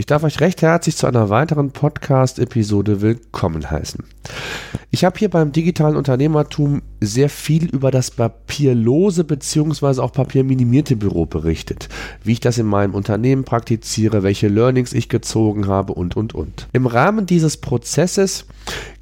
Ich darf euch recht herzlich zu einer weiteren Podcast-Episode willkommen heißen. Ich habe hier beim digitalen Unternehmertum sehr viel über das papierlose bzw. auch papierminimierte Büro berichtet, wie ich das in meinem Unternehmen praktiziere, welche Learnings ich gezogen habe und, und, und. Im Rahmen dieses Prozesses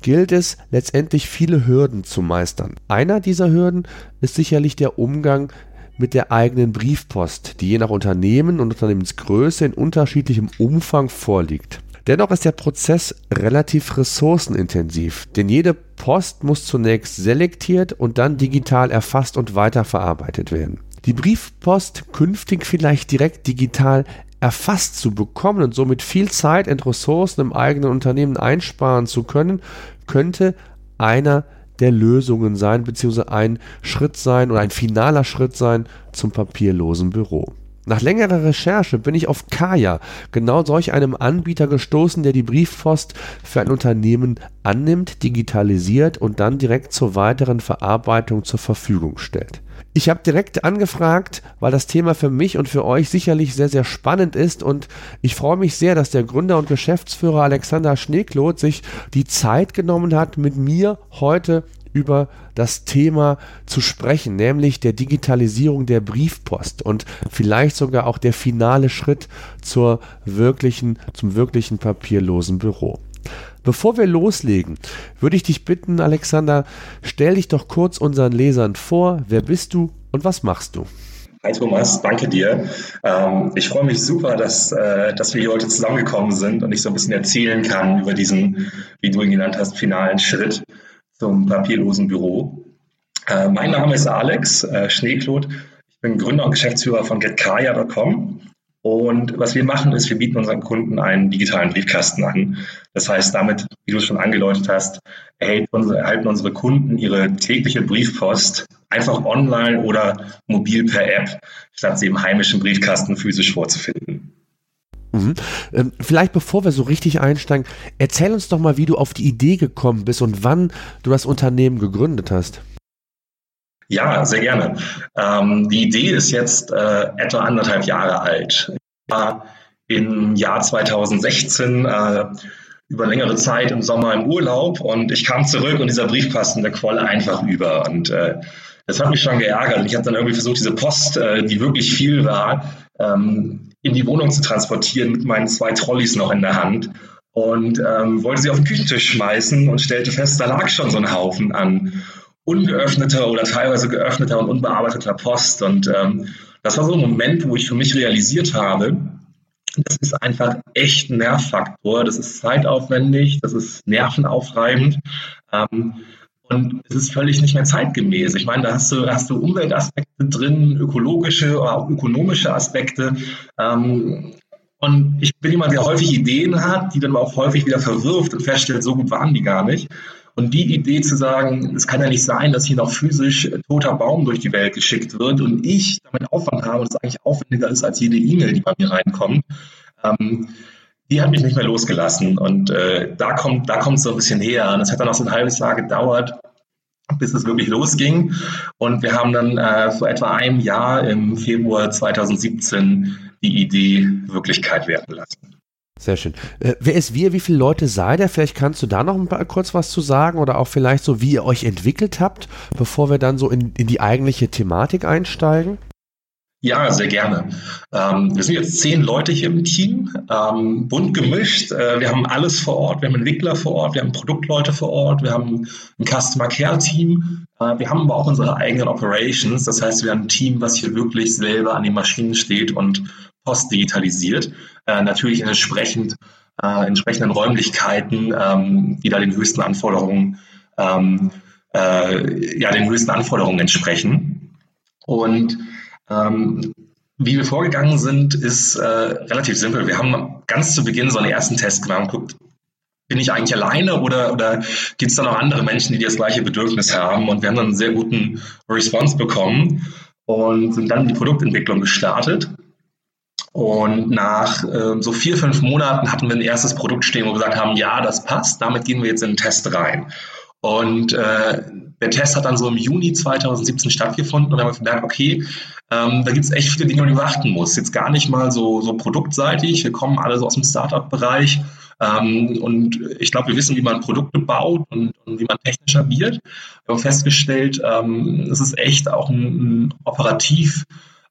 gilt es letztendlich viele Hürden zu meistern. Einer dieser Hürden ist sicherlich der Umgang mit der eigenen Briefpost, die je nach Unternehmen und Unternehmensgröße in unterschiedlichem Umfang vorliegt. Dennoch ist der Prozess relativ ressourcenintensiv, denn jede Post muss zunächst selektiert und dann digital erfasst und weiterverarbeitet werden. Die Briefpost künftig vielleicht direkt digital erfasst zu bekommen und somit viel Zeit und Ressourcen im eigenen Unternehmen einsparen zu können, könnte einer der Lösungen sein, beziehungsweise ein Schritt sein oder ein finaler Schritt sein zum papierlosen Büro. Nach längerer Recherche bin ich auf Kaya, genau solch einem Anbieter gestoßen, der die Briefpost für ein Unternehmen annimmt, digitalisiert und dann direkt zur weiteren Verarbeitung zur Verfügung stellt. Ich habe direkt angefragt, weil das Thema für mich und für euch sicherlich sehr, sehr spannend ist und ich freue mich sehr, dass der Gründer und Geschäftsführer Alexander Schneekloth sich die Zeit genommen hat, mit mir heute über das Thema zu sprechen, nämlich der Digitalisierung der Briefpost und vielleicht sogar auch der finale Schritt zur wirklichen, zum wirklichen papierlosen Büro. Bevor wir loslegen, würde ich dich bitten, Alexander, stell dich doch kurz unseren Lesern vor. Wer bist du und was machst du? Hi Thomas, danke dir. Ähm, ich freue mich super, dass, äh, dass wir hier heute zusammengekommen sind und ich so ein bisschen erzählen kann über diesen, wie du ihn genannt hast, finalen Schritt zum papierlosen Büro. Äh, mein Name ist Alex äh, Schneeklot. Ich bin Gründer und Geschäftsführer von getkaya.com. Und was wir machen, ist, wir bieten unseren Kunden einen digitalen Briefkasten an. Das heißt, damit, wie du es schon angedeutet hast, erhalten unsere Kunden ihre tägliche Briefpost einfach online oder mobil per App, statt sie im heimischen Briefkasten physisch vorzufinden. Mhm. Ähm, vielleicht bevor wir so richtig einsteigen, erzähl uns doch mal, wie du auf die Idee gekommen bist und wann du das Unternehmen gegründet hast. Ja, sehr gerne. Ähm, die Idee ist jetzt äh, etwa anderthalb Jahre alt. War im Jahr 2016 äh, über längere Zeit im Sommer im Urlaub und ich kam zurück und dieser Briefkasten, der quoll einfach über. Und äh, das hat mich schon geärgert. Ich habe dann irgendwie versucht, diese Post, äh, die wirklich viel war, ähm, in die Wohnung zu transportieren mit meinen zwei Trolleys noch in der Hand und ähm, wollte sie auf den Küchentisch schmeißen und stellte fest, da lag schon so ein Haufen an ungeöffneter oder teilweise geöffneter und unbearbeiteter Post. Und ähm, das war so ein Moment, wo ich für mich realisiert habe, das ist einfach echt ein Nervfaktor, das ist zeitaufwendig, das ist nervenaufreibend. Ähm, und es ist völlig nicht mehr zeitgemäß. Ich meine, da hast du, hast du Umweltaspekte drin, ökologische oder auch ökonomische Aspekte. Ähm, und ich bin jemand, der häufig Ideen hat, die dann auch häufig wieder verwirft und feststellt, so gut waren die gar nicht. Und die Idee zu sagen, es kann ja nicht sein, dass hier noch physisch toter Baum durch die Welt geschickt wird und ich damit Aufwand habe und es eigentlich aufwendiger ist als jede E-Mail, die bei mir reinkommt, ähm, die hat mich nicht mehr losgelassen. Und äh, da kommt da kommt es so ein bisschen her. Und es hat dann auch so ein halbes Jahr gedauert, bis es wirklich losging. Und wir haben dann äh, vor etwa einem Jahr im Februar 2017 die Idee Wirklichkeit werden lassen. Sehr schön. Äh, wer ist wir? Wie viele Leute seid ihr? Vielleicht kannst du da noch paar, kurz was zu sagen oder auch vielleicht so, wie ihr euch entwickelt habt, bevor wir dann so in, in die eigentliche Thematik einsteigen. Ja, sehr gerne. Ähm, wir sind jetzt zehn Leute hier im Team, ähm, bunt gemischt. Äh, wir haben alles vor Ort. Wir haben Entwickler vor Ort, wir haben Produktleute vor Ort, wir haben ein Customer Care Team. Äh, wir haben aber auch unsere eigenen Operations. Das heißt, wir haben ein Team, was hier wirklich selber an den Maschinen steht und Post digitalisiert. Äh, natürlich in entsprechend, äh, entsprechenden Räumlichkeiten, ähm, die da den höchsten Anforderungen, ähm, äh, ja, den höchsten Anforderungen entsprechen. Und ähm, wie wir vorgegangen sind, ist äh, relativ simpel. Wir haben ganz zu Beginn so einen ersten Test gemacht und guckt, bin ich eigentlich alleine oder, oder gibt es da noch andere Menschen, die das gleiche Bedürfnis haben? Und wir haben dann einen sehr guten Response bekommen. und sind dann die Produktentwicklung gestartet. Und nach äh, so vier, fünf Monaten hatten wir ein erstes Produkt stehen, wo wir gesagt haben, ja, das passt, damit gehen wir jetzt in den Test rein. Und äh, der Test hat dann so im Juni 2017 stattgefunden und dann haben wir gemerkt, okay, ähm, da gibt es echt viele Dinge, die man beachten muss. Jetzt gar nicht mal so, so produktseitig, wir kommen alle so aus dem Startup-Bereich ähm, und ich glaube, wir wissen, wie man Produkte baut und, und wie man technischer wird. Wir haben festgestellt, ähm, es ist echt auch ein, ein operativ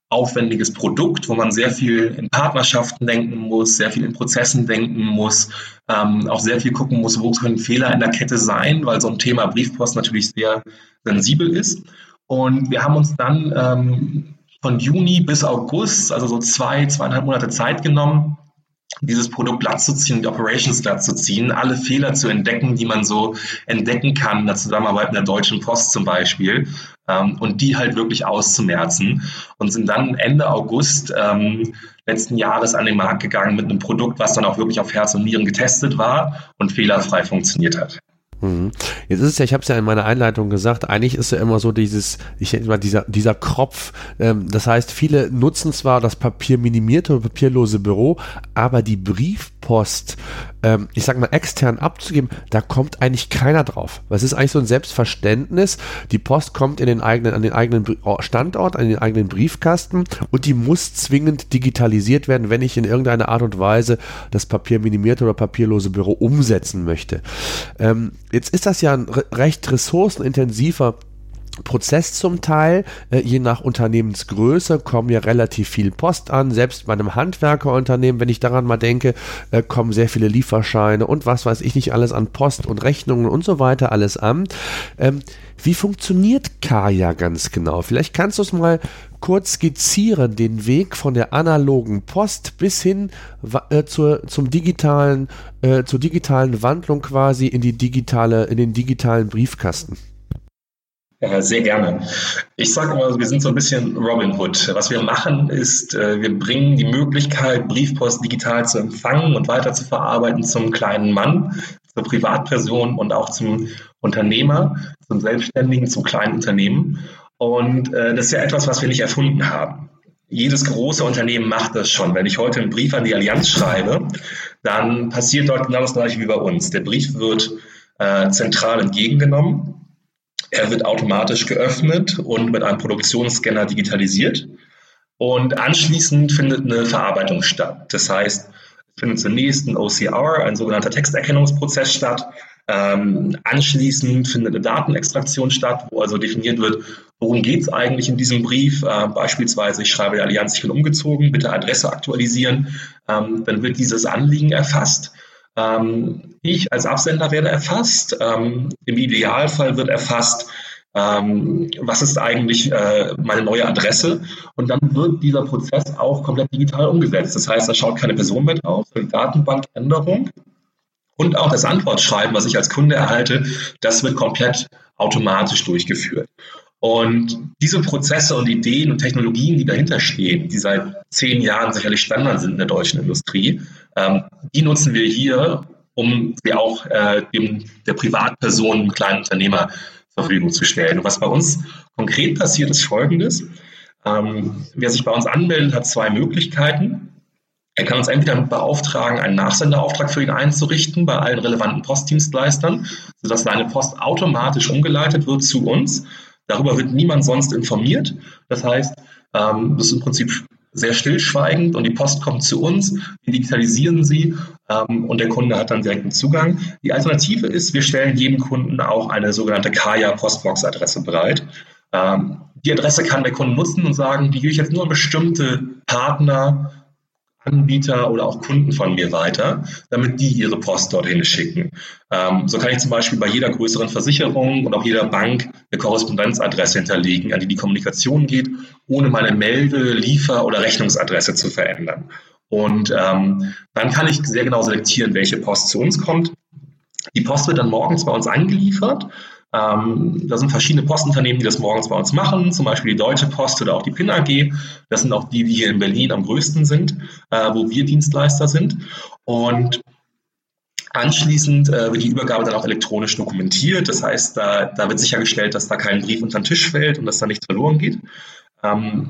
aufwendiges Produkt, wo man sehr viel in Partnerschaften denken muss, sehr viel in Prozessen denken muss, ähm, auch sehr viel gucken muss, wo können Fehler in der Kette sein, weil so ein Thema Briefpost natürlich sehr sensibel ist. Und wir haben uns dann ähm, von Juni bis August, also so zwei, zweieinhalb Monate Zeit genommen, dieses Produkt glatt zu ziehen, die Operations glatt zu ziehen, alle Fehler zu entdecken, die man so entdecken kann in der Zusammenarbeit mit der Deutschen Post zum Beispiel ähm, und die halt wirklich auszumerzen und sind dann Ende August ähm, letzten Jahres an den Markt gegangen mit einem Produkt, was dann auch wirklich auf Herz und Nieren getestet war und fehlerfrei funktioniert hat. Mhm. Jetzt ist es ja, ich habe es ja in meiner Einleitung gesagt, eigentlich ist ja immer so dieses, ich denke mal, dieser, dieser Kropf. Ähm, das heißt, viele nutzen zwar das papierminimierte oder papierlose Büro, aber die Briefpost, ähm, ich sag mal, extern abzugeben, da kommt eigentlich keiner drauf. Was ist eigentlich so ein Selbstverständnis? Die Post kommt in den eigenen, an den eigenen Standort, an den eigenen Briefkasten und die muss zwingend digitalisiert werden, wenn ich in irgendeiner Art und Weise das papierminimierte oder papierlose Büro umsetzen möchte. Ähm, Jetzt ist das ja ein recht ressourcenintensiver Prozess zum Teil. Äh, je nach Unternehmensgröße kommen ja relativ viel Post an. Selbst bei einem Handwerkerunternehmen, wenn ich daran mal denke, äh, kommen sehr viele Lieferscheine und was weiß ich nicht alles an Post und Rechnungen und so weiter alles an. Ähm, wie funktioniert Kaya ganz genau? Vielleicht kannst du es mal kurz skizzieren, den Weg von der analogen Post bis hin äh, zur, zum digitalen, äh, zur digitalen Wandlung quasi in die digitale, in den digitalen Briefkasten. Sehr gerne. Ich sage immer, wir sind so ein bisschen Robin Hood. Was wir machen, ist, äh, wir bringen die Möglichkeit, Briefpost digital zu empfangen und weiter zu verarbeiten zum kleinen Mann, zur Privatperson und auch zum Unternehmer, zum Selbstständigen, zum kleinen Unternehmen. Und äh, das ist ja etwas, was wir nicht erfunden haben. Jedes große Unternehmen macht das schon. Wenn ich heute einen Brief an die Allianz schreibe, dann passiert dort genau das gleiche wie bei uns. Der Brief wird äh, zentral entgegengenommen er wird automatisch geöffnet und mit einem Produktionsscanner digitalisiert. Und anschließend findet eine Verarbeitung statt. Das heißt, findet zunächst ein OCR, ein sogenannter Texterkennungsprozess statt. Ähm, anschließend findet eine Datenextraktion statt, wo also definiert wird, worum geht es eigentlich in diesem Brief. Äh, beispielsweise, ich schreibe der Allianz, ich bin umgezogen, bitte Adresse aktualisieren. Ähm, dann wird dieses Anliegen erfasst ich als Absender werde erfasst. Ähm, Im Idealfall wird erfasst, ähm, was ist eigentlich äh, meine neue Adresse? Und dann wird dieser Prozess auch komplett digital umgesetzt. Das heißt, da schaut keine Person mehr drauf, eine Datenbankänderung. Und auch das Antwortschreiben, was ich als Kunde erhalte, das wird komplett automatisch durchgeführt. Und diese Prozesse und Ideen und Technologien, die dahinter stehen, die seit zehn Jahren sicherlich Standard sind in der deutschen Industrie, ähm, die nutzen wir hier, um sie auch äh, dem, der Privatperson, dem kleinen Unternehmer zur Verfügung zu stellen. Und was bei uns konkret passiert, ist Folgendes. Ähm, wer sich bei uns anmeldet, hat zwei Möglichkeiten. Er kann uns entweder beauftragen, einen Nachsenderauftrag für ihn einzurichten bei allen relevanten Postdienstleistern, sodass seine Post automatisch umgeleitet wird zu uns. Darüber wird niemand sonst informiert. Das heißt, ähm, das ist im Prinzip sehr stillschweigend und die Post kommt zu uns, wir digitalisieren sie ähm, und der Kunde hat dann direkten Zugang. Die Alternative ist, wir stellen jedem Kunden auch eine sogenannte Kaya Postbox-Adresse bereit. Ähm, die Adresse kann der Kunde nutzen und sagen, die gebe ich jetzt nur an bestimmte Partner Anbieter oder auch Kunden von mir weiter, damit die ihre Post dorthin schicken. Ähm, so kann ich zum Beispiel bei jeder größeren Versicherung und auch jeder Bank eine Korrespondenzadresse hinterlegen, an die die Kommunikation geht, ohne meine Melde-, Liefer- oder Rechnungsadresse zu verändern. Und ähm, dann kann ich sehr genau selektieren, welche Post zu uns kommt. Die Post wird dann morgens bei uns angeliefert ähm, da sind verschiedene Postunternehmen, die das morgens bei uns machen, zum Beispiel die Deutsche Post oder auch die PIN AG. Das sind auch die, die hier in Berlin am größten sind, äh, wo wir Dienstleister sind. Und Anschließend äh, wird die Übergabe dann auch elektronisch dokumentiert. Das heißt, da, da wird sichergestellt, dass da kein Brief unter den Tisch fällt und dass da nichts verloren geht. Ähm,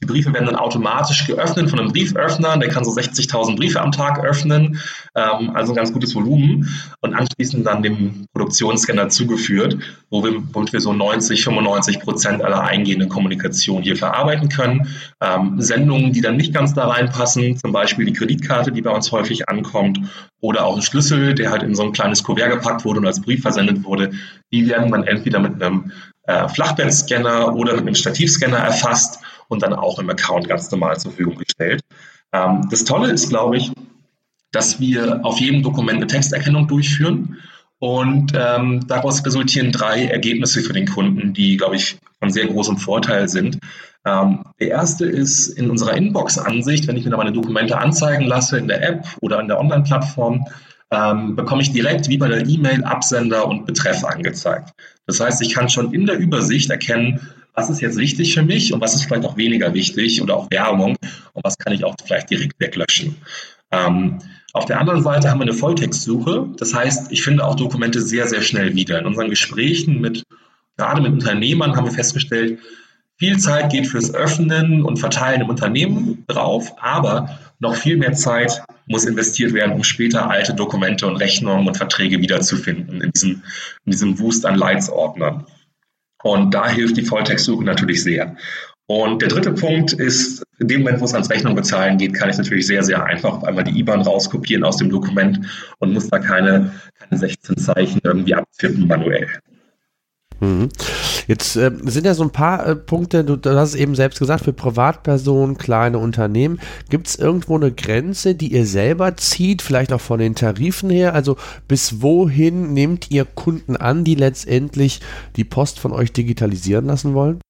die Briefe werden dann automatisch geöffnet von einem Brieföffner, der kann so 60.000 Briefe am Tag öffnen, ähm, also ein ganz gutes Volumen und anschließend dann dem Produktionsscanner zugeführt, wo wir, womit wir so 90, 95 Prozent aller eingehenden Kommunikation hier verarbeiten können. Ähm, Sendungen, die dann nicht ganz da reinpassen, zum Beispiel die Kreditkarte, die bei uns häufig ankommt, oder auch ein Schlüssel, der halt in so ein kleines Kuvert gepackt wurde und als Brief versendet wurde, die werden dann entweder mit einem äh, Flachbettscanner oder mit einem Stativscanner erfasst und dann auch im Account ganz normal zur Verfügung gestellt. Ähm, das Tolle ist, glaube ich, dass wir auf jedem Dokument eine Texterkennung durchführen und ähm, daraus resultieren drei Ergebnisse für den Kunden, die, glaube ich, von sehr großem Vorteil sind. Ähm, der erste ist in unserer Inbox-Ansicht, wenn ich mir da meine Dokumente anzeigen lasse in der App oder in der Online-Plattform, ähm, bekomme ich direkt wie bei der E-Mail Absender und Betreff angezeigt. Das heißt, ich kann schon in der Übersicht erkennen, was ist jetzt wichtig für mich und was ist vielleicht auch weniger wichtig oder auch Werbung und was kann ich auch vielleicht direkt weglöschen. Ähm, auf der anderen Seite haben wir eine Volltextsuche. Das heißt, ich finde auch Dokumente sehr, sehr schnell wieder. In unseren Gesprächen mit, gerade mit Unternehmern haben wir festgestellt, viel Zeit geht fürs Öffnen und Verteilen im Unternehmen drauf, aber noch viel mehr Zeit muss investiert werden, um später alte Dokumente und Rechnungen und Verträge wiederzufinden in diesem, in diesem Wust an Leitsordnern. Und da hilft die Volltextsuche natürlich sehr. Und der dritte Punkt ist, in dem Moment, wo es ans Rechnung bezahlen geht, kann ich natürlich sehr, sehr einfach einmal die IBAN rauskopieren aus dem Dokument und muss da keine, keine 16 Zeichen irgendwie abtippen manuell. Mhm. Jetzt äh, sind ja so ein paar äh, Punkte, du, du, hast es eben selbst gesagt, für Privatpersonen, kleine Unternehmen. Gibt es irgendwo eine Grenze, die ihr selber zieht, vielleicht auch von den Tarifen her? Also bis wohin nehmt ihr Kunden an, die letztendlich die Post von euch digitalisieren lassen wollen?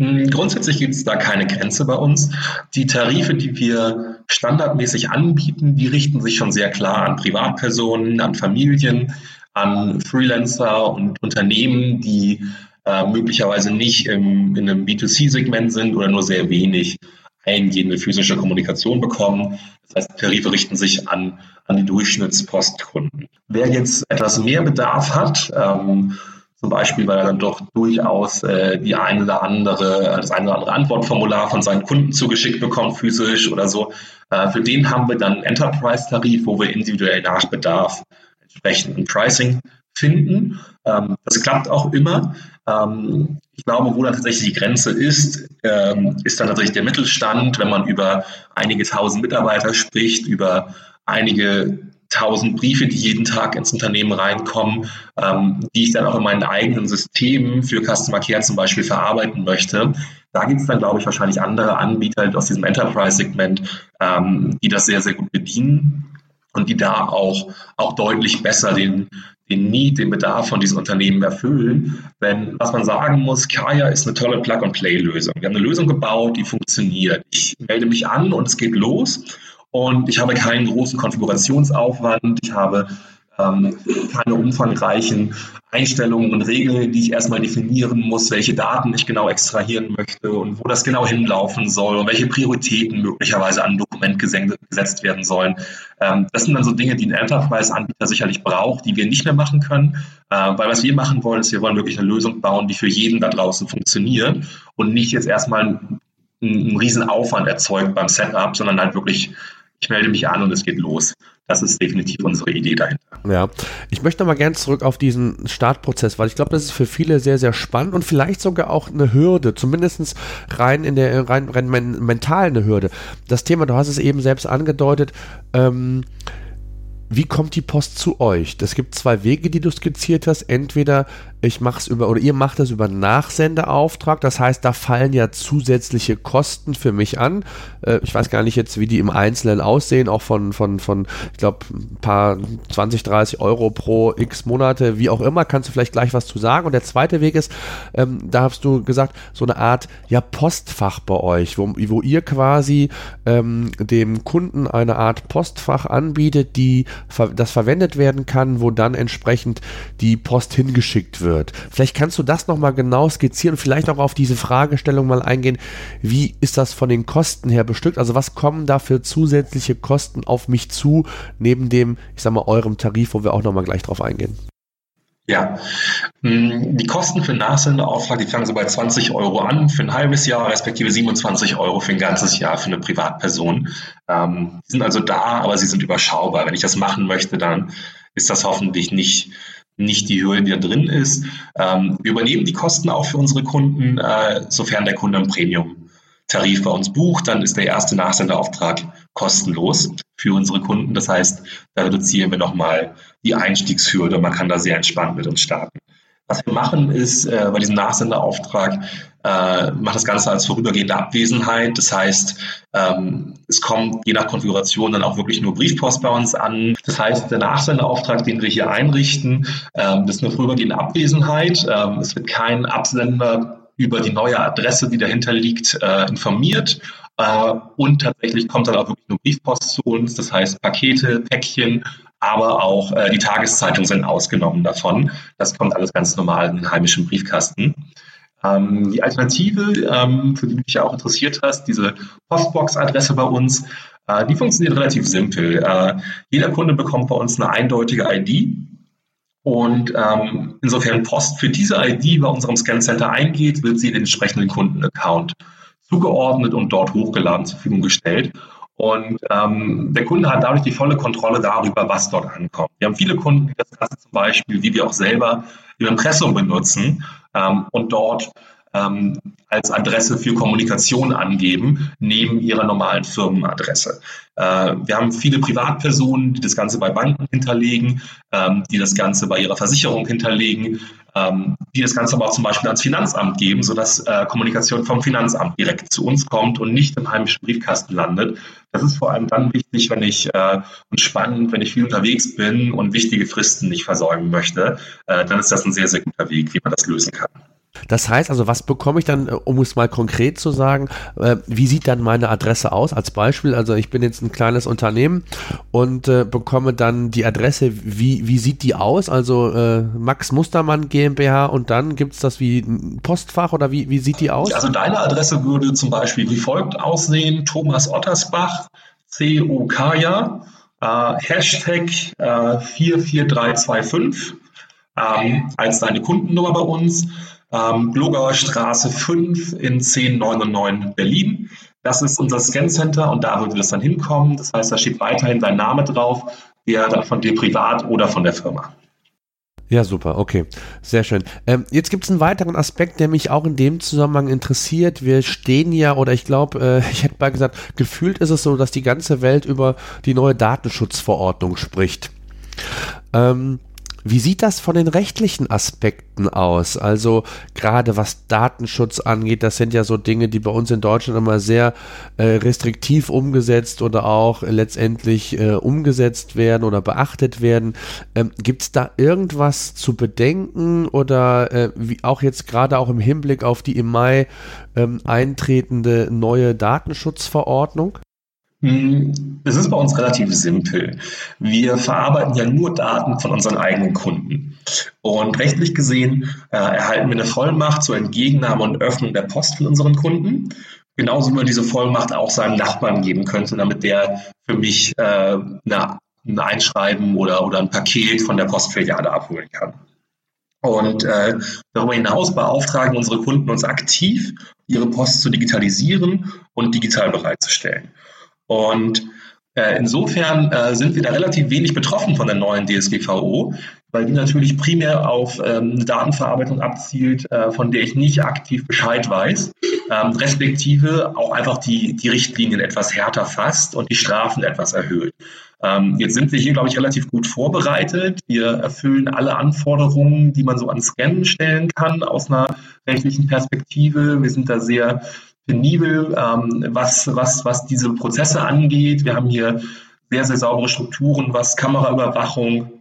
Hm, grundsätzlich gibt es da keine Grenze bei uns. Die Tarife, die wir standardmäßig anbieten, die richten sich schon sehr klar an Privatpersonen, an Familien, an Freelancer und Unternehmen, die äh, möglicherweise nicht im, in einem B2C-Segment sind oder nur sehr wenig eingehende physische Kommunikation bekommen. Das heißt, Tarife richten sich an, an die Durchschnittspostkunden. Wer jetzt etwas mehr Bedarf hat, ähm, zum Beispiel, weil er dann doch durchaus äh, die eine oder andere, das eine oder andere Antwortformular von seinen Kunden zugeschickt bekommt, physisch oder so. Äh, für den haben wir dann Enterprise-Tarif, wo wir individuell nach Bedarf entsprechenden Pricing finden. Ähm, das klappt auch immer. Ähm, ich glaube, wo dann tatsächlich die Grenze ist, ähm, ist dann tatsächlich der Mittelstand, wenn man über einige tausend Mitarbeiter spricht, über einige tausend Briefe, die jeden Tag ins Unternehmen reinkommen, ähm, die ich dann auch in meinen eigenen Systemen für Customer Care zum Beispiel verarbeiten möchte. Da gibt es dann, glaube ich, wahrscheinlich andere Anbieter aus diesem Enterprise-Segment, ähm, die das sehr, sehr gut bedienen und die da auch, auch deutlich besser den, den Need, den Bedarf von diesen Unternehmen erfüllen. Denn was man sagen muss, Kaya ist eine tolle Plug-and-Play-Lösung. Wir haben eine Lösung gebaut, die funktioniert. Ich melde mich an und es geht los und ich habe keinen großen Konfigurationsaufwand. Ich habe ähm, keine umfangreichen Einstellungen und Regeln, die ich erstmal definieren muss, welche Daten ich genau extrahieren möchte und wo das genau hinlaufen soll und welche Prioritäten möglicherweise an ein Dokument gesetzt werden sollen. Ähm, das sind dann so Dinge, die ein Enterprise-Anbieter sicherlich braucht, die wir nicht mehr machen können, äh, weil was wir machen wollen, ist, wir wollen wirklich eine Lösung bauen, die für jeden da draußen funktioniert und nicht jetzt erstmal einen, einen riesen Aufwand erzeugt beim Setup, sondern halt wirklich ich melde mich an und es geht los. Das ist definitiv unsere Idee dahinter. Ja, ich möchte mal gerne zurück auf diesen Startprozess, weil ich glaube, das ist für viele sehr, sehr spannend und vielleicht sogar auch eine Hürde, zumindest rein in der rein, rein mental eine Hürde. Das Thema, du hast es eben selbst angedeutet, ähm, wie kommt die Post zu euch? Es gibt zwei Wege, die du skizziert hast. Entweder ich mache es über oder ihr macht es über Nachsendeauftrag. Das heißt, da fallen ja zusätzliche Kosten für mich an. Äh, ich weiß gar nicht jetzt, wie die im Einzelnen aussehen, auch von, von, von ich glaube, ein paar 20, 30 Euro pro x Monate, wie auch immer. Kannst du vielleicht gleich was zu sagen? Und der zweite Weg ist, ähm, da hast du gesagt, so eine Art ja Postfach bei euch, wo, wo ihr quasi ähm, dem Kunden eine Art Postfach anbietet, die das verwendet werden kann, wo dann entsprechend die Post hingeschickt wird wird. Vielleicht kannst du das nochmal genau skizzieren und vielleicht auch auf diese Fragestellung mal eingehen. Wie ist das von den Kosten her bestückt? Also was kommen da für zusätzliche Kosten auf mich zu, neben dem, ich sag mal, eurem Tarif, wo wir auch nochmal gleich drauf eingehen? Ja, hm, die Kosten für Nachsendeauftrag, die fangen so bei 20 Euro an für ein halbes Jahr, respektive 27 Euro für ein ganzes Jahr für eine Privatperson. Ähm, die sind also da, aber sie sind überschaubar. Wenn ich das machen möchte, dann ist das hoffentlich nicht nicht die Höhe, die da drin ist. Ähm, wir übernehmen die Kosten auch für unsere Kunden, äh, sofern der Kunde ein Premium-Tarif bei uns bucht, dann ist der erste Nachsenderauftrag kostenlos für unsere Kunden. Das heißt, da reduzieren wir nochmal die Einstiegshürde. Man kann da sehr entspannt mit uns starten. Was wir machen ist, äh, bei diesem Nachsenderauftrag äh, macht das Ganze als vorübergehende Abwesenheit. Das heißt, ähm, es kommt je nach Konfiguration dann auch wirklich nur Briefpost bei uns an. Das heißt, der Nachsenderauftrag, den wir hier einrichten, ähm, das ist eine vorübergehende Abwesenheit. Ähm, es wird kein Absender über die neue Adresse, die dahinter liegt, äh, informiert. Äh, und tatsächlich kommt dann auch wirklich nur Briefpost zu uns, das heißt Pakete, Päckchen, aber auch äh, die Tageszeitungen sind ausgenommen davon. Das kommt alles ganz normal in den heimischen Briefkasten. Ähm, die Alternative, ähm, für die du dich ja auch interessiert hast, diese Postbox-Adresse bei uns, äh, die funktioniert relativ simpel. Äh, jeder Kunde bekommt bei uns eine eindeutige ID. Und ähm, insofern Post für diese ID bei unserem Scan Center eingeht, wird sie in den entsprechenden Kundenaccount zugeordnet und dort hochgeladen zur Verfügung gestellt. Und ähm, der Kunde hat dadurch die volle Kontrolle darüber, was dort ankommt. Wir haben viele Kunden, die das Ganze zum Beispiel, wie wir auch selber, Impressum benutzen ähm, und dort ähm, als Adresse für Kommunikation angeben, neben ihrer normalen Firmenadresse. Äh, wir haben viele Privatpersonen, die das Ganze bei Banken hinterlegen, ähm, die das Ganze bei ihrer Versicherung hinterlegen, ähm, die das Ganze aber auch zum Beispiel ans Finanzamt geben, sodass äh, Kommunikation vom Finanzamt direkt zu uns kommt und nicht im heimischen Briefkasten landet. Das ist vor allem dann wichtig, wenn ich äh, und spannend, wenn ich viel unterwegs bin und wichtige Fristen nicht versäumen möchte. Äh, dann ist das ein sehr, sehr guter Weg, wie man das lösen kann. Das heißt also, was bekomme ich dann, äh, um es mal konkret zu sagen, äh, wie sieht dann meine Adresse aus? Als Beispiel, also ich bin jetzt ein kleines Unternehmen und äh, bekomme dann die Adresse, wie, wie sieht die aus? Also äh, Max Mustermann GmbH und dann gibt es das wie ein Postfach oder wie, wie sieht die aus? Also deine Adresse würde zum Beispiel wie folgt aussehen, Thomas Ottersbach, C-O-K-Ja, äh, Hashtag 44325 äh, ähm, als deine Kundennummer bei uns ähm, Glogauer Straße 5 in 1099 Berlin. Das ist unser Scan-Center und da würde das dann hinkommen. Das heißt, da steht weiterhin dein Name drauf, der dann von dir privat oder von der Firma. Ja, super, okay, sehr schön. Ähm, jetzt gibt es einen weiteren Aspekt, der mich auch in dem Zusammenhang interessiert. Wir stehen ja, oder ich glaube, äh, ich hätte mal gesagt, gefühlt ist es so, dass die ganze Welt über die neue Datenschutzverordnung spricht. Ähm, wie sieht das von den rechtlichen Aspekten aus? Also gerade was Datenschutz angeht, das sind ja so Dinge, die bei uns in Deutschland immer sehr äh, restriktiv umgesetzt oder auch letztendlich äh, umgesetzt werden oder beachtet werden. Ähm, Gibt es da irgendwas zu bedenken oder äh, wie auch jetzt gerade auch im Hinblick auf die im Mai ähm, eintretende neue Datenschutzverordnung? Hm, es ist bei uns relativ simpel. Wir verarbeiten ja nur Daten von unseren eigenen Kunden. Und rechtlich gesehen äh, erhalten wir eine Vollmacht zur Entgegennahme und Öffnung der Post von unseren Kunden. Genauso wie man diese Vollmacht auch seinem Nachbarn geben könnte, damit der für mich äh, eine, ein Einschreiben oder, oder ein Paket von der Postfiliale abholen kann. Und äh, darüber hinaus beauftragen unsere Kunden uns aktiv, ihre Post zu digitalisieren und digital bereitzustellen. Und äh, insofern äh, sind wir da relativ wenig betroffen von der neuen DSGVO, weil die natürlich primär auf ähm, eine Datenverarbeitung abzielt, äh, von der ich nicht aktiv Bescheid weiß, ähm, respektive auch einfach die, die Richtlinien etwas härter fasst und die Strafen etwas erhöht. Ähm, jetzt sind wir hier, glaube ich, relativ gut vorbereitet. Wir erfüllen alle Anforderungen, die man so an Scannen stellen kann aus einer rechtlichen Perspektive. Wir sind da sehr penibel, ähm, was, was, was diese Prozesse angeht. Wir haben hier sehr, sehr saubere Strukturen, was Kameraüberwachung,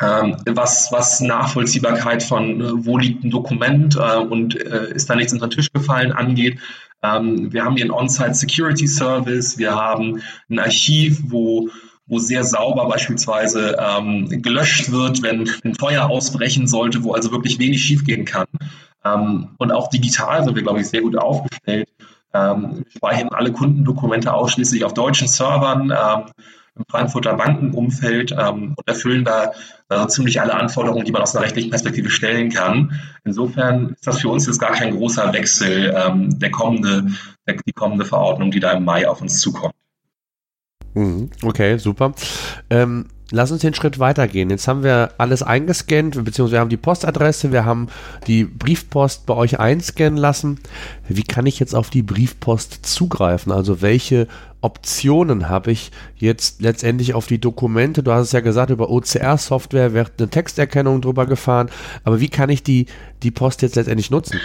ähm, was, was Nachvollziehbarkeit von, äh, wo liegt ein Dokument äh, und äh, ist da nichts unter den Tisch gefallen angeht. Ähm, wir haben hier einen On-Site Security Service, wir haben ein Archiv, wo wo sehr sauber beispielsweise ähm, gelöscht wird, wenn ein Feuer ausbrechen sollte, wo also wirklich wenig schiefgehen kann. Ähm, und auch digital sind wir, glaube ich, sehr gut aufgestellt. Ähm, wir speichern alle Kundendokumente ausschließlich auf deutschen Servern. Ähm, im Frankfurter Bankenumfeld und erfüllen da äh, ziemlich alle Anforderungen, die man aus einer rechtlichen Perspektive stellen kann. Insofern ist das für uns jetzt gar kein großer Wechsel, der kommende, der, die kommende Verordnung, die da im Mai auf uns zukommt. Mhm. Okay, super. Ähm, lass uns den Schritt weitergehen. Jetzt haben wir alles eingescannt, beziehungsweise wir haben die Postadresse, wir haben die Briefpost bei euch einscannen lassen. Wie kann ich jetzt auf die Briefpost zugreifen? Also welche Optionen habe ich jetzt letztendlich auf die Dokumente? Du hast es ja gesagt, über OCR-Software wird eine Texterkennung drüber gefahren. Aber wie kann ich die, die Post jetzt letztendlich nutzen?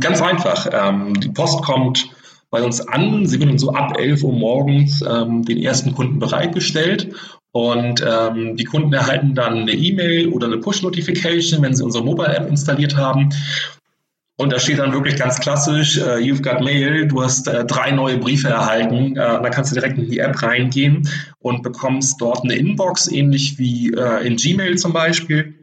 Ganz einfach. Ähm, die Post kommt bei uns an. Sie werden so ab 11 Uhr morgens ähm, den ersten Kunden bereitgestellt und ähm, die Kunden erhalten dann eine E-Mail oder eine Push-Notification, wenn sie unsere Mobile-App installiert haben. Und da steht dann wirklich ganz klassisch, uh, you've got mail, du hast äh, drei neue Briefe erhalten. Äh, da kannst du direkt in die App reingehen und bekommst dort eine Inbox, ähnlich wie in Gmail zum Beispiel,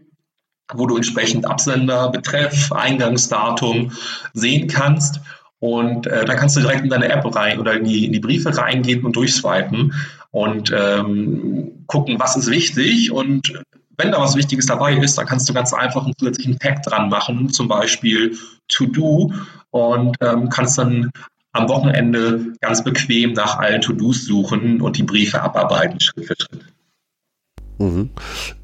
wo du entsprechend Absender, Betreff, Eingangsdatum sehen kannst. Und äh, dann kannst du direkt in deine App rein oder in die, in die Briefe reingehen und durchswipen und ähm, gucken, was ist wichtig. Und wenn da was Wichtiges dabei ist, dann kannst du ganz einfach einen zusätzlichen Tag dran machen, zum Beispiel To Do und ähm, kannst dann am Wochenende ganz bequem nach allen To-Dos suchen und die Briefe abarbeiten, Schritt für Schritt. Mhm.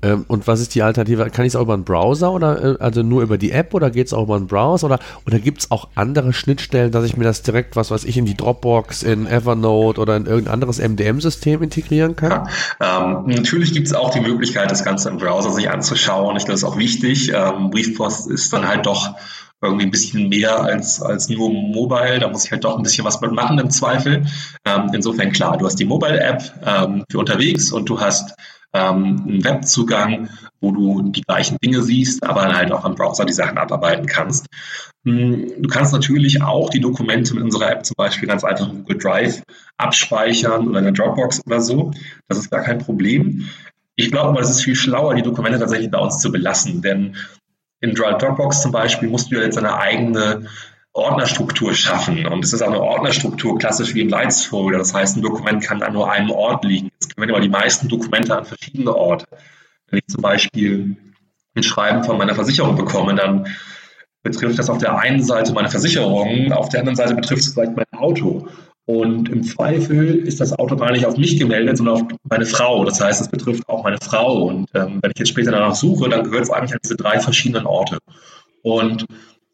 Ähm, und was ist die Alternative? Kann ich es auch über einen Browser oder äh, also nur über die App oder geht es auch über einen Browser oder, oder gibt es auch andere Schnittstellen, dass ich mir das direkt, was weiß ich, in die Dropbox, in Evernote oder in irgendein anderes MDM-System integrieren kann? Ja, ähm, natürlich gibt es auch die Möglichkeit, das Ganze im Browser sich anzuschauen. Ich glaube, das ist auch wichtig. Ähm, Briefpost ist dann halt doch irgendwie ein bisschen mehr als, als nur Mobile. Da muss ich halt doch ein bisschen was mitmachen im Zweifel. Ähm, insofern klar, du hast die Mobile-App ähm, für unterwegs und du hast ähm, einen Webzugang, wo du die gleichen Dinge siehst, aber halt auch am Browser die Sachen abarbeiten kannst. Hm, du kannst natürlich auch die Dokumente mit unserer App zum Beispiel ganz einfach in Google Drive abspeichern oder in der Dropbox oder so. Das ist gar kein Problem. Ich glaube aber, es ist viel schlauer, die Dokumente tatsächlich bei uns zu belassen, denn in Dropbox zum Beispiel musst du ja jetzt eine eigene Ordnerstruktur schaffen. Und es ist auch eine Ordnerstruktur, klassisch wie im Leitsfolder. Das heißt, ein Dokument kann an nur einem Ort liegen. Jetzt können aber die meisten Dokumente an verschiedene Orte. Wenn ich zum Beispiel ein Schreiben von meiner Versicherung bekomme, dann betrifft das auf der einen Seite meine Versicherung, auf der anderen Seite betrifft es vielleicht mein Auto. Und im Zweifel ist das Auto gar nicht auf mich gemeldet, sondern auf meine Frau. Das heißt, es betrifft auch meine Frau. Und ähm, wenn ich jetzt später danach suche, dann gehört es eigentlich an diese drei verschiedenen Orte. Und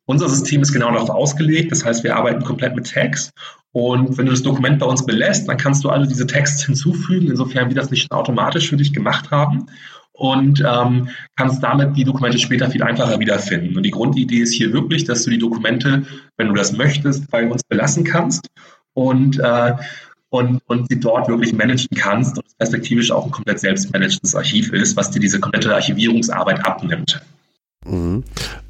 unser System ist genau darauf ausgelegt. Das heißt, wir arbeiten komplett mit Tags. Und wenn du das Dokument bei uns belässt, dann kannst du alle diese Tags hinzufügen, insofern wir das nicht automatisch für dich gemacht haben. Und ähm, kannst damit die Dokumente später viel einfacher wiederfinden. Und die Grundidee ist hier wirklich, dass du die Dokumente, wenn du das möchtest, bei uns belassen kannst und, äh, und, und sie dort wirklich managen kannst und perspektivisch auch ein komplett selbstmanagendes Archiv ist, was dir diese komplette Archivierungsarbeit abnimmt. Mhm.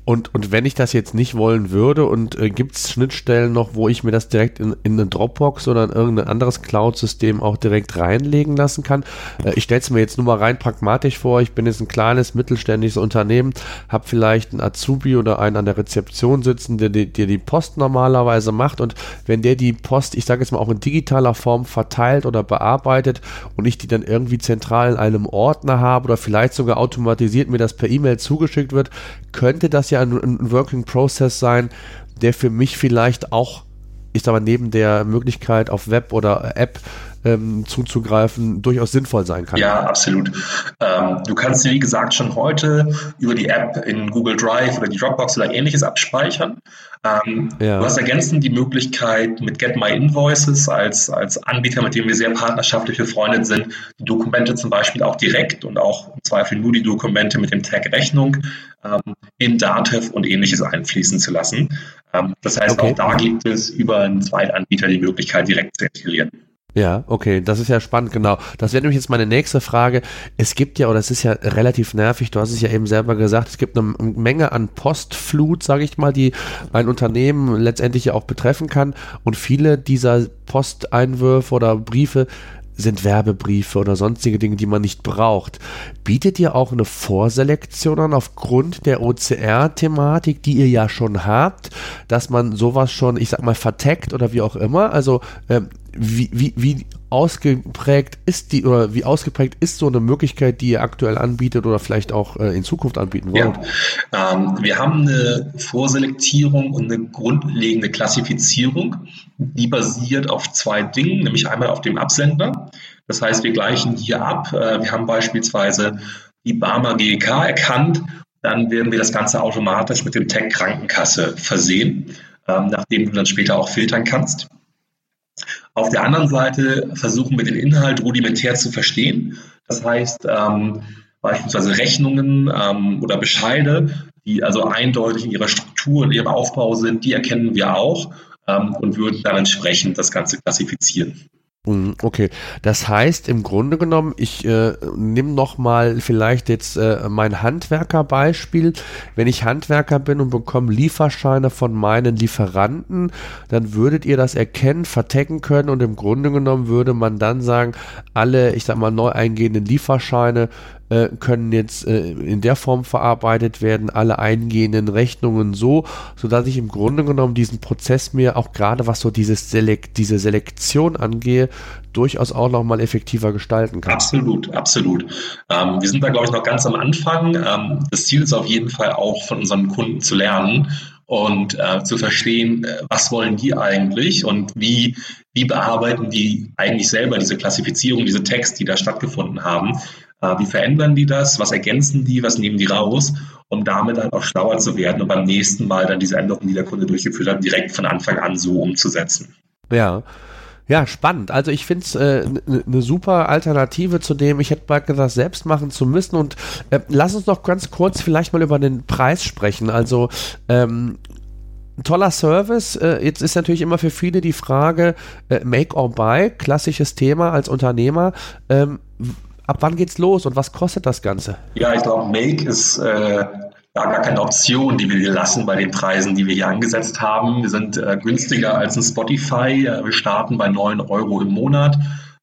Und, und wenn ich das jetzt nicht wollen würde und äh, gibt es Schnittstellen noch, wo ich mir das direkt in, in eine Dropbox oder in irgendein anderes Cloud-System auch direkt reinlegen lassen kann? Äh, ich stelle es mir jetzt nur mal rein pragmatisch vor. Ich bin jetzt ein kleines, mittelständisches Unternehmen, habe vielleicht einen Azubi oder einen an der Rezeption sitzen, der, der, der die Post normalerweise macht und wenn der die Post, ich sage jetzt mal auch in digitaler Form verteilt oder bearbeitet und ich die dann irgendwie zentral in einem Ordner habe oder vielleicht sogar automatisiert mir das per E-Mail zugeschickt wird, könnte das ja ein, ein Working Process sein, der für mich vielleicht auch, sag mal, neben der Möglichkeit auf Web oder App ähm, zuzugreifen, durchaus sinnvoll sein kann. Ja, absolut. Ähm, du kannst, wie gesagt, schon heute über die App in Google Drive oder die Dropbox oder ähnliches abspeichern. Ähm, ja. Du hast ergänzend die Möglichkeit, mit Get My Invoices als, als Anbieter, mit dem wir sehr partnerschaftlich befreundet sind, die Dokumente zum Beispiel auch direkt und auch im Zweifel nur die Dokumente mit dem Tag Rechnung ähm, in Datev und ähnliches einfließen zu lassen. Ähm, das heißt, okay. auch da gibt es über einen Zweitanbieter die Möglichkeit, direkt zu integrieren. Ja, okay, das ist ja spannend, genau. Das wäre nämlich jetzt meine nächste Frage. Es gibt ja, oder es ist ja relativ nervig, du hast es ja eben selber gesagt, es gibt eine Menge an Postflut, sage ich mal, die ein Unternehmen letztendlich ja auch betreffen kann. Und viele dieser Posteinwürfe oder Briefe sind Werbebriefe oder sonstige Dinge, die man nicht braucht. Bietet ihr auch eine Vorselektion an aufgrund der OCR-Thematik, die ihr ja schon habt, dass man sowas schon, ich sag mal, verteckt oder wie auch immer? Also ähm, wie, wie, wie ausgeprägt ist die oder wie ausgeprägt ist so eine Möglichkeit, die ihr aktuell anbietet oder vielleicht auch äh, in Zukunft anbieten wollt? Ja, ähm, wir haben eine Vorselektierung und eine grundlegende Klassifizierung, die basiert auf zwei Dingen, nämlich einmal auf dem Absender. Das heißt, wir gleichen hier ab. Äh, wir haben beispielsweise die Barmer GEK erkannt, dann werden wir das Ganze automatisch mit dem Tag Krankenkasse versehen, ähm, nachdem du dann später auch filtern kannst. Auf der anderen Seite versuchen wir den Inhalt rudimentär zu verstehen. Das heißt, ähm, beispielsweise Rechnungen ähm, oder Bescheide, die also eindeutig in ihrer Struktur und ihrem Aufbau sind, die erkennen wir auch ähm, und würden dann entsprechend das Ganze klassifizieren. Mhm, okay, das heißt im Grunde genommen, ich äh, nehme noch mal vielleicht jetzt äh, mein Handwerkerbeispiel. Wenn ich Handwerker bin und bekomme Lieferscheine von meinen Lieferanten, dann würdet ihr das erkennen, vertecken können und im Grunde genommen würde man dann sagen, alle, ich sag mal, neu eingehenden Lieferscheine äh, können jetzt äh, in der Form verarbeitet werden, alle eingehenden Rechnungen so, sodass ich im Grunde genommen diesen Prozess mir auch gerade was so dieses Selek diese Selektion angehe, durchaus auch nochmal effektiver gestalten kann. Absolut, absolut. Ähm, wir sind da, glaube ich, noch ganz am Anfang. Ähm, das Ziel ist auf jeden Fall auch von unseren Kunden zu lernen und äh, zu verstehen, äh, was wollen die eigentlich und wie, wie bearbeiten die eigentlich selber diese Klassifizierung, diese Text, die da stattgefunden haben. Äh, wie verändern die das? Was ergänzen die? Was nehmen die raus? Um damit dann auch schlauer zu werden und beim nächsten Mal dann diese Änderungen, die der Kunde durchgeführt hat, direkt von Anfang an so umzusetzen. Ja. Ja, spannend. Also ich finde es eine äh, ne, super Alternative zu dem, ich hätte bald gesagt, selbst machen zu müssen. Und äh, lass uns noch ganz kurz vielleicht mal über den Preis sprechen. Also ähm, toller Service. Äh, jetzt ist natürlich immer für viele die Frage, äh, Make or Buy, klassisches Thema als Unternehmer. Ab wann geht's los und was kostet das Ganze? Ja, ich glaube, Make ist äh, gar keine Option, die wir hier lassen bei den Preisen, die wir hier angesetzt haben. Wir sind äh, günstiger als ein Spotify. Wir starten bei 9 Euro im Monat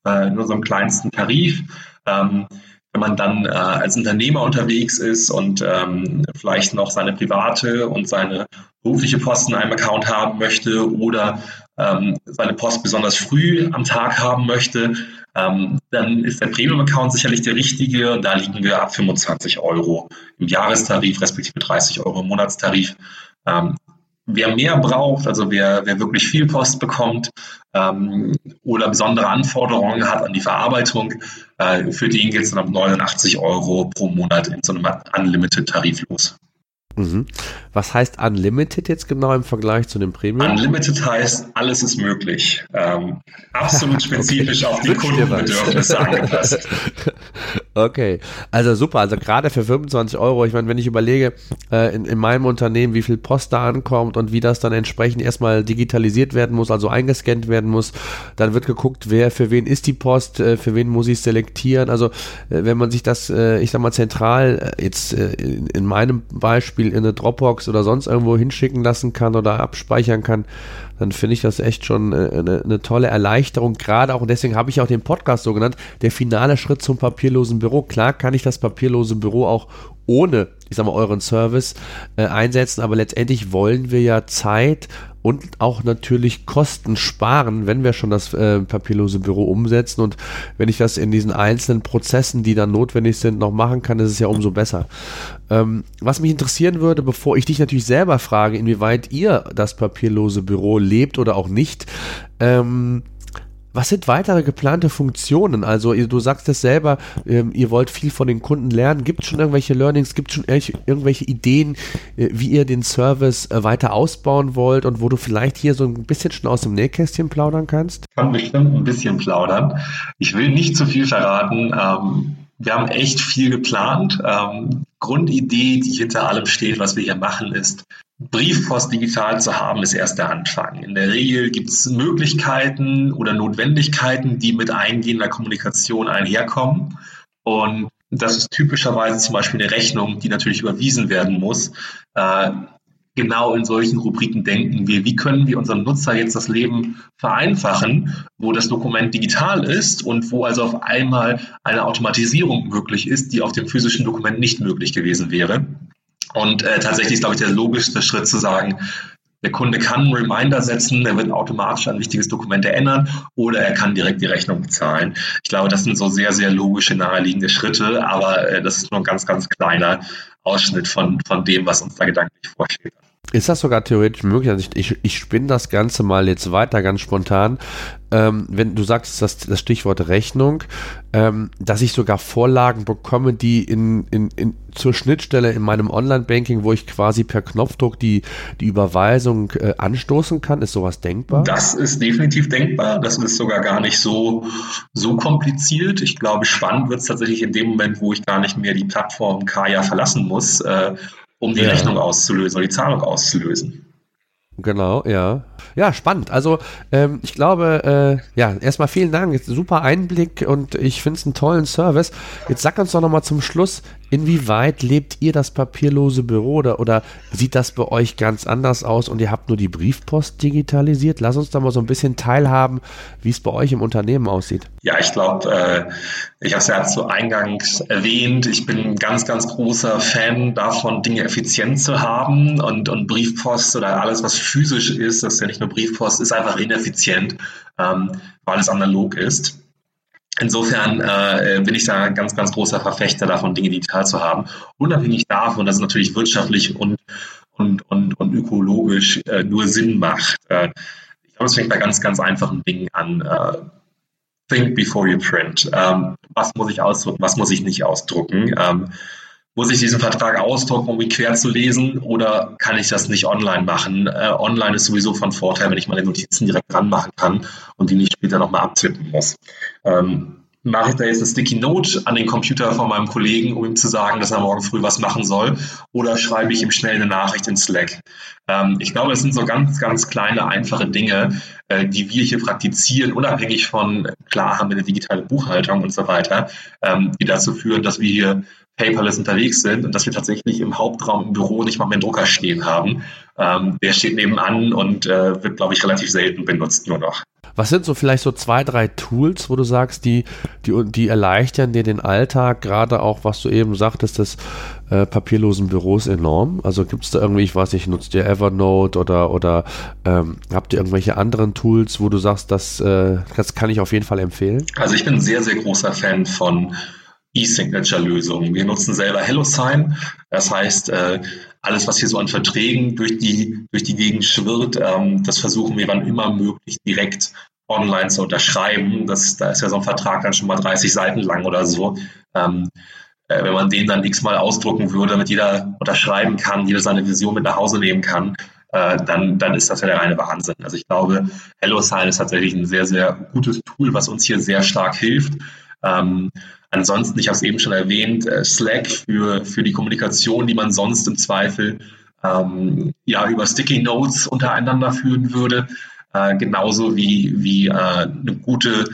äh, in unserem kleinsten Tarif. Ähm, wenn man dann äh, als Unternehmer unterwegs ist und ähm, vielleicht noch seine private und seine berufliche Post in einem Account haben möchte oder ähm, seine Post besonders früh am Tag haben möchte, ähm, dann ist der Premium-Account sicherlich der richtige. Da liegen wir ab 25 Euro im Jahrestarif, respektive 30 Euro im Monatstarif. Ähm, wer mehr braucht, also wer, wer wirklich viel Post bekommt ähm, oder besondere Anforderungen hat an die Verarbeitung, äh, für den geht es dann ab 89 Euro pro Monat in so einem Unlimited-Tarif los. Mhm. Was heißt Unlimited jetzt genau im Vergleich zu dem Premium? Unlimited heißt, alles ist möglich. Ähm, absolut spezifisch okay. auf die Kundenbedürfnisse angepasst. Okay, also super. Also gerade für 25 Euro, ich meine, wenn ich überlege, äh, in, in meinem Unternehmen, wie viel Post da ankommt und wie das dann entsprechend erstmal digitalisiert werden muss, also eingescannt werden muss, dann wird geguckt, wer für wen ist die Post, äh, für wen muss ich selektieren. Also äh, wenn man sich das, äh, ich sag mal, zentral äh, jetzt äh, in, in meinem Beispiel in eine Dropbox oder sonst irgendwo hinschicken lassen kann oder abspeichern kann, dann finde ich das echt schon äh, eine, eine, tolle Erleichterung. Gerade auch, und deswegen habe ich auch den Podcast so genannt, der finale Schritt zum papierlosen Büro. Klar kann ich das papierlose Büro auch ohne, ich sag mal, euren Service äh, einsetzen, aber letztendlich wollen wir ja Zeit und auch natürlich Kosten sparen, wenn wir schon das äh, papierlose Büro umsetzen. Und wenn ich das in diesen einzelnen Prozessen, die dann notwendig sind, noch machen kann, ist es ja umso besser. Ähm, was mich interessieren würde, bevor ich dich natürlich selber frage, inwieweit ihr das papierlose Büro lebt oder auch nicht, ähm, was sind weitere geplante Funktionen? Also du sagst es selber, ähm, ihr wollt viel von den Kunden lernen. Gibt es schon irgendwelche Learnings? Gibt es schon irgendwelche Ideen, äh, wie ihr den Service äh, weiter ausbauen wollt und wo du vielleicht hier so ein bisschen schon aus dem Nähkästchen plaudern kannst? Ich kann bestimmt ein bisschen plaudern. Ich will nicht zu viel verraten. Ähm, wir haben echt viel geplant. Ähm, Grundidee, die hinter allem steht, was wir hier machen, ist, Briefpost digital zu haben, ist erst der Anfang. In der Regel gibt es Möglichkeiten oder Notwendigkeiten, die mit eingehender Kommunikation einherkommen. Und das ist typischerweise zum Beispiel eine Rechnung, die natürlich überwiesen werden muss. Genau in solchen Rubriken denken wir, wie können wir unserem Nutzer jetzt das Leben vereinfachen, wo das Dokument digital ist und wo also auf einmal eine Automatisierung möglich ist, die auf dem physischen Dokument nicht möglich gewesen wäre. Und äh, tatsächlich ist, glaube ich, der logischste Schritt zu sagen, der Kunde kann einen Reminder setzen, er wird automatisch ein wichtiges Dokument erinnern oder er kann direkt die Rechnung bezahlen. Ich glaube, das sind so sehr, sehr logische, naheliegende Schritte, aber äh, das ist nur ein ganz, ganz kleiner Ausschnitt von, von dem, was uns da gedanklich vorsteht. Ist das sogar theoretisch möglich? Also ich, ich, ich spinne das Ganze mal jetzt weiter ganz spontan. Ähm, wenn du sagst, das, das Stichwort Rechnung, ähm, dass ich sogar Vorlagen bekomme, die in, in, in, zur Schnittstelle in meinem Online-Banking, wo ich quasi per Knopfdruck die, die Überweisung äh, anstoßen kann, ist sowas denkbar? Das ist definitiv denkbar. Das ist sogar gar nicht so, so kompliziert. Ich glaube, spannend wird es tatsächlich in dem Moment, wo ich gar nicht mehr die Plattform Kaya verlassen muss. Äh, um die ja. Rechnung auszulösen oder die Zahlung auszulösen. Genau, ja. Ja, spannend. Also ähm, ich glaube, äh, ja, erstmal vielen Dank. Super Einblick und ich finde es einen tollen Service. Jetzt sag uns doch nochmal zum Schluss, inwieweit lebt ihr das papierlose Büro oder, oder sieht das bei euch ganz anders aus und ihr habt nur die Briefpost digitalisiert? Lass uns da mal so ein bisschen teilhaben, wie es bei euch im Unternehmen aussieht. Ja, ich glaube, äh, ich habe es ja zu Eingangs erwähnt, ich bin ein ganz, ganz großer Fan davon, Dinge effizient zu haben und, und Briefpost oder alles, was physisch ist, das ist ja nicht nur Briefpost, ist einfach ineffizient, ähm, weil es analog ist. Insofern äh, bin ich da ein ganz, ganz großer Verfechter davon, Dinge digital zu haben. Unabhängig davon, dass es natürlich wirtschaftlich und, und, und, und ökologisch äh, nur Sinn macht. Äh, ich glaube, es fängt bei ganz, ganz einfachen Dingen an. Äh, think before you print. Ähm, was muss ich ausdrucken, was muss ich nicht ausdrucken? Ähm, muss ich diesen Vertrag ausdrucken, um ihn quer zu lesen, oder kann ich das nicht online machen? Äh, online ist sowieso von Vorteil, wenn ich meine Notizen direkt ranmachen kann und die nicht später nochmal abtippen muss. Ähm, mache ich da jetzt eine Sticky Note an den Computer von meinem Kollegen, um ihm zu sagen, dass er morgen früh was machen soll, oder schreibe ich ihm schnell eine Nachricht in Slack? Ähm, ich glaube, es sind so ganz, ganz kleine, einfache Dinge, äh, die wir hier praktizieren, unabhängig von, klar haben wir eine digitale Buchhaltung und so weiter, ähm, die dazu führen, dass wir hier paperless unterwegs sind und dass wir tatsächlich im Hauptraum im Büro nicht mal mehr einen Drucker stehen haben. Ähm, der steht nebenan und äh, wird, glaube ich, relativ selten benutzt nur noch. Was sind so vielleicht so zwei, drei Tools, wo du sagst, die, die, die erleichtern dir den Alltag, gerade auch, was du eben sagtest, des äh, papierlosen Büros enorm? Also gibt es da irgendwie, ich weiß nicht, nutzt ihr Evernote oder, oder ähm, habt ihr irgendwelche anderen Tools, wo du sagst, das, äh, das kann ich auf jeden Fall empfehlen? Also ich bin ein sehr, sehr großer Fan von E-Signature-Lösungen. Wir nutzen selber HelloSign. Das heißt, äh, alles, was hier so an Verträgen durch die, durch die Gegend schwirrt, ähm, das versuchen wir wann immer möglich direkt online zu unterschreiben. Das, da ist ja so ein Vertrag dann schon mal 30 Seiten lang oder so. Ähm, äh, wenn man den dann x-mal ausdrucken würde, damit jeder unterschreiben kann, jeder seine Vision mit nach Hause nehmen kann, äh, dann, dann ist das ja der reine Wahnsinn. Also ich glaube, HelloSign ist tatsächlich ein sehr, sehr gutes Tool, was uns hier sehr stark hilft. Ähm, ansonsten, ich habe es eben schon erwähnt, äh, Slack für, für die Kommunikation, die man sonst im Zweifel ähm, ja über Sticky Notes untereinander führen würde. Äh, genauso wie, wie äh, eine gute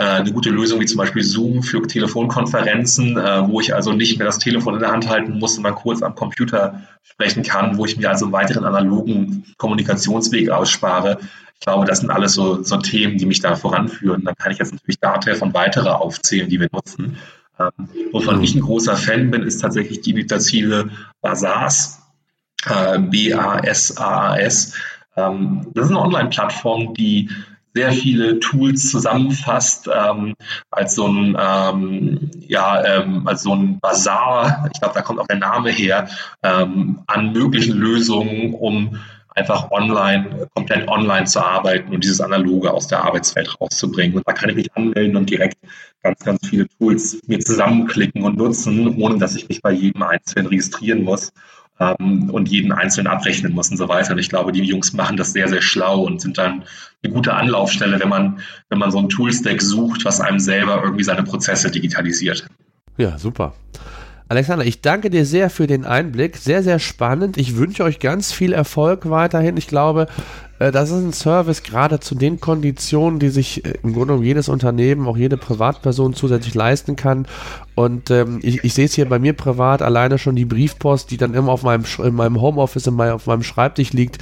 eine gute Lösung wie zum Beispiel Zoom für Telefonkonferenzen, äh, wo ich also nicht mehr das Telefon in der Hand halten muss und mal kurz am Computer sprechen kann, wo ich mir also einen weiteren analogen Kommunikationsweg ausspare. Ich glaube, das sind alles so, so Themen, die mich da voranführen. Dann kann ich jetzt natürlich Datev und weitere aufzählen, die wir nutzen. Ähm, wovon ich ein großer Fan bin, ist tatsächlich die Initiative Basas, äh, B-A-S-A-A-S. Ähm, das ist eine Online-Plattform, die sehr viele Tools zusammenfasst ähm, als so ein ähm, ja ähm, als so ein Bazar. Ich glaube, da kommt auch der Name her ähm, an möglichen Lösungen, um einfach online, komplett online zu arbeiten und dieses Analoge aus der Arbeitswelt rauszubringen. Und da kann ich mich anmelden und direkt ganz, ganz viele Tools mir zusammenklicken und nutzen, ohne dass ich mich bei jedem einzelnen registrieren muss ähm, und jeden einzeln abrechnen muss und so weiter. Und ich glaube, die Jungs machen das sehr, sehr schlau und sind dann eine gute Anlaufstelle, wenn man, wenn man so ein Toolstack sucht, was einem selber irgendwie seine Prozesse digitalisiert. Ja, super. Alexander, ich danke dir sehr für den Einblick. Sehr, sehr spannend. Ich wünsche euch ganz viel Erfolg weiterhin. Ich glaube, das ist ein Service gerade zu den Konditionen, die sich äh, im Grunde genommen jedes Unternehmen, auch jede Privatperson zusätzlich leisten kann. Und ähm, ich, ich sehe es hier bei mir privat alleine schon die Briefpost, die dann immer auf meinem, in meinem Homeoffice, in meinem, auf meinem Schreibtisch liegt.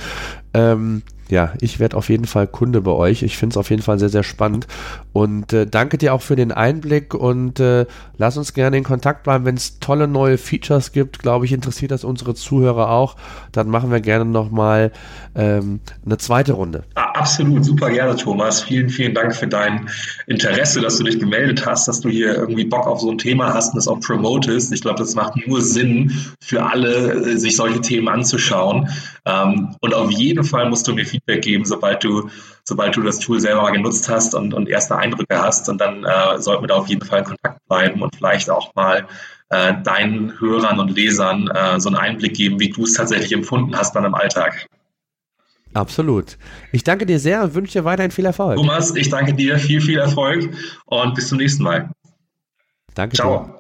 Ähm, ja, ich werde auf jeden Fall Kunde bei euch. Ich finde es auf jeden Fall sehr, sehr spannend. Und äh, danke dir auch für den Einblick und äh, lass uns gerne in Kontakt bleiben. Wenn es tolle neue Features gibt, glaube ich, interessiert das unsere Zuhörer auch. Dann machen wir gerne nochmal ähm, eine zweite Runde. Absolut, super gerne, Thomas. Vielen, vielen Dank für dein Interesse, dass du dich gemeldet hast, dass du hier irgendwie Bock auf so ein Thema hast und das auch promotest. Ich glaube, das macht nur Sinn für alle, sich solche Themen anzuschauen. Ähm, und auf jeden Fall musst du mir Feedback geben, sobald du, sobald du das Tool selber mal genutzt hast und, und erste Eindrücke hast. Und dann äh, sollten wir da auf jeden Fall in Kontakt bleiben und vielleicht auch mal äh, deinen Hörern und Lesern äh, so einen Einblick geben, wie du es tatsächlich empfunden hast dann im Alltag. Absolut. Ich danke dir sehr und wünsche dir weiterhin viel Erfolg. Thomas, ich danke dir, viel, viel Erfolg und bis zum nächsten Mal. Danke. Ciao. Dir.